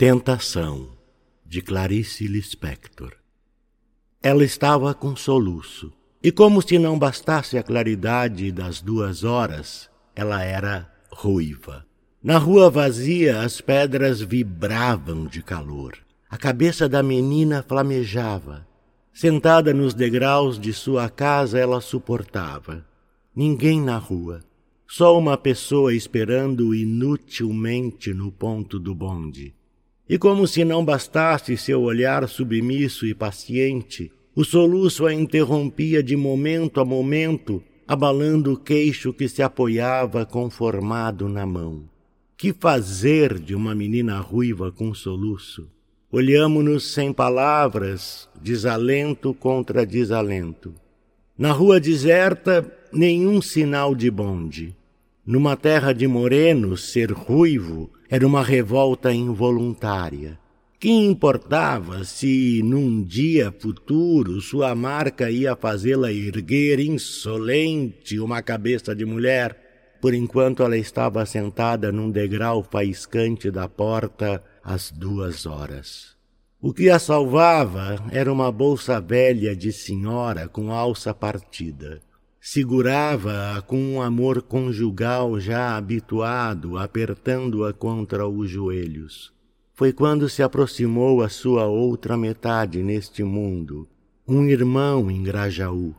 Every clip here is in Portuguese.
Tentação, de Clarice Lispector. Ela estava com soluço, e como se não bastasse a claridade das duas horas, ela era ruiva. Na rua vazia, as pedras vibravam de calor. A cabeça da menina flamejava. Sentada nos degraus de sua casa, ela suportava. Ninguém na rua. Só uma pessoa esperando inutilmente no ponto do bonde. E como se não bastasse seu olhar submisso e paciente, o soluço a interrompia de momento a momento, abalando o queixo que se apoiava conformado na mão. Que fazer de uma menina ruiva com soluço? Olhamo-nos sem palavras, desalento contra desalento. Na rua deserta, nenhum sinal de bonde. Numa terra de morenos, ser ruivo era uma revolta involuntária. Que importava se, num dia futuro, sua marca ia fazê-la erguer insolente uma cabeça de mulher? Por enquanto ela estava sentada num degrau faiscante da porta às duas horas. O que a salvava era uma bolsa velha de senhora com alça partida segurava-a com um amor conjugal já habituado, apertando-a contra os joelhos. Foi quando se aproximou a sua outra metade neste mundo, um irmão em Grajaú.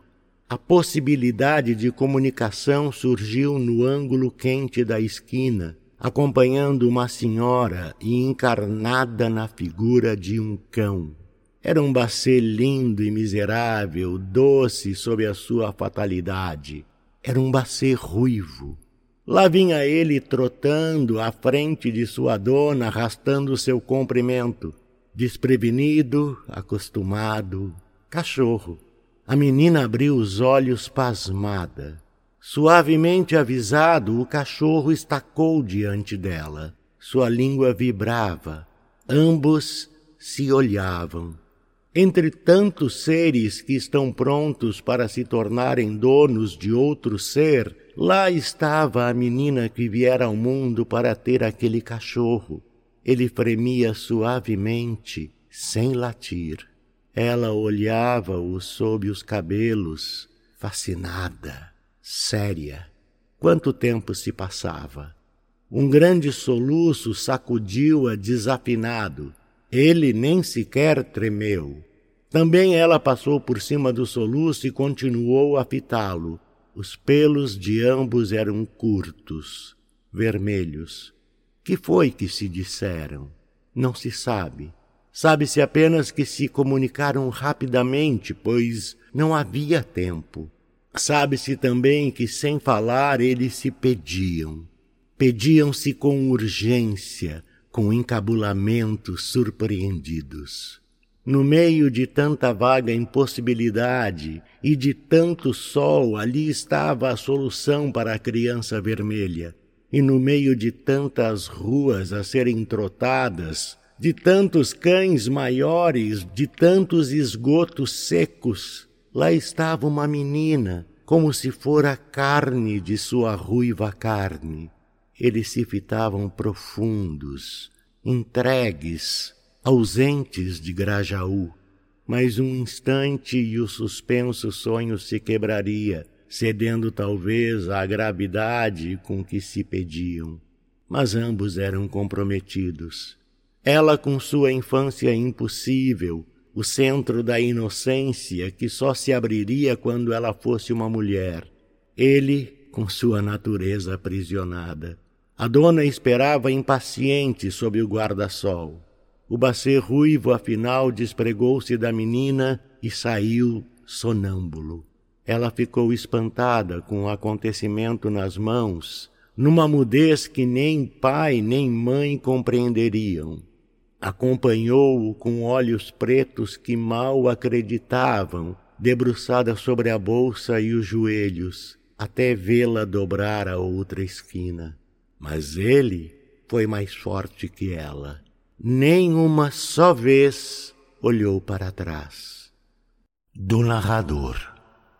A possibilidade de comunicação surgiu no ângulo quente da esquina, acompanhando uma senhora e encarnada na figura de um cão. Era um bacê lindo e miserável, doce sob a sua fatalidade. Era um bacê ruivo. Lá vinha ele trotando à frente de sua dona, arrastando seu comprimento. Desprevenido, acostumado, cachorro. A menina abriu os olhos pasmada. Suavemente avisado, o cachorro estacou diante dela. Sua língua vibrava. Ambos se olhavam. Entre tantos seres que estão prontos para se tornarem donos de outro ser, lá estava a menina que viera ao mundo para ter aquele cachorro. Ele fremia suavemente, sem latir. Ela olhava-o sob os cabelos, fascinada, séria. Quanto tempo se passava? Um grande soluço sacudiu-a desafinado ele nem sequer tremeu. Também ela passou por cima do soluço e continuou a fitá-lo. Os pelos de ambos eram curtos, vermelhos. Que foi que se disseram? Não se sabe. Sabe-se apenas que se comunicaram rapidamente, pois não havia tempo. Sabe-se também que, sem falar, eles se pediam. Pediam-se com urgência, com encabulamentos surpreendidos. No meio de tanta vaga impossibilidade e de tanto sol, ali estava a solução para a criança vermelha. E no meio de tantas ruas a serem trotadas, de tantos cães maiores, de tantos esgotos secos, lá estava uma menina, como se fora carne de sua ruiva carne eles se fitavam profundos, entregues, ausentes de Grajaú. Mas um instante e o suspenso sonho se quebraria, cedendo talvez à gravidade com que se pediam. Mas ambos eram comprometidos. Ela com sua infância impossível, o centro da inocência que só se abriria quando ela fosse uma mulher. Ele com sua natureza aprisionada. A dona esperava impaciente sob o guarda-sol. O bacê ruivo, afinal, despregou-se da menina e saiu sonâmbulo. Ela ficou espantada com o acontecimento nas mãos, numa mudez que nem pai nem mãe compreenderiam. Acompanhou-o com olhos pretos que mal acreditavam, debruçada sobre a bolsa e os joelhos, até vê-la dobrar a outra esquina. Mas ele foi mais forte que ela. Nem uma só vez olhou para trás. Do narrador.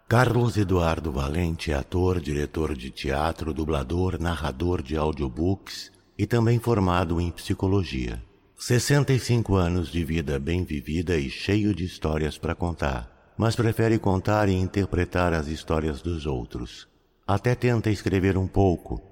Carlos Eduardo Valente é ator, diretor de teatro, dublador, narrador de audiobooks e também formado em psicologia. 65 anos de vida bem vivida e cheio de histórias para contar, mas prefere contar e interpretar as histórias dos outros. Até tenta escrever um pouco,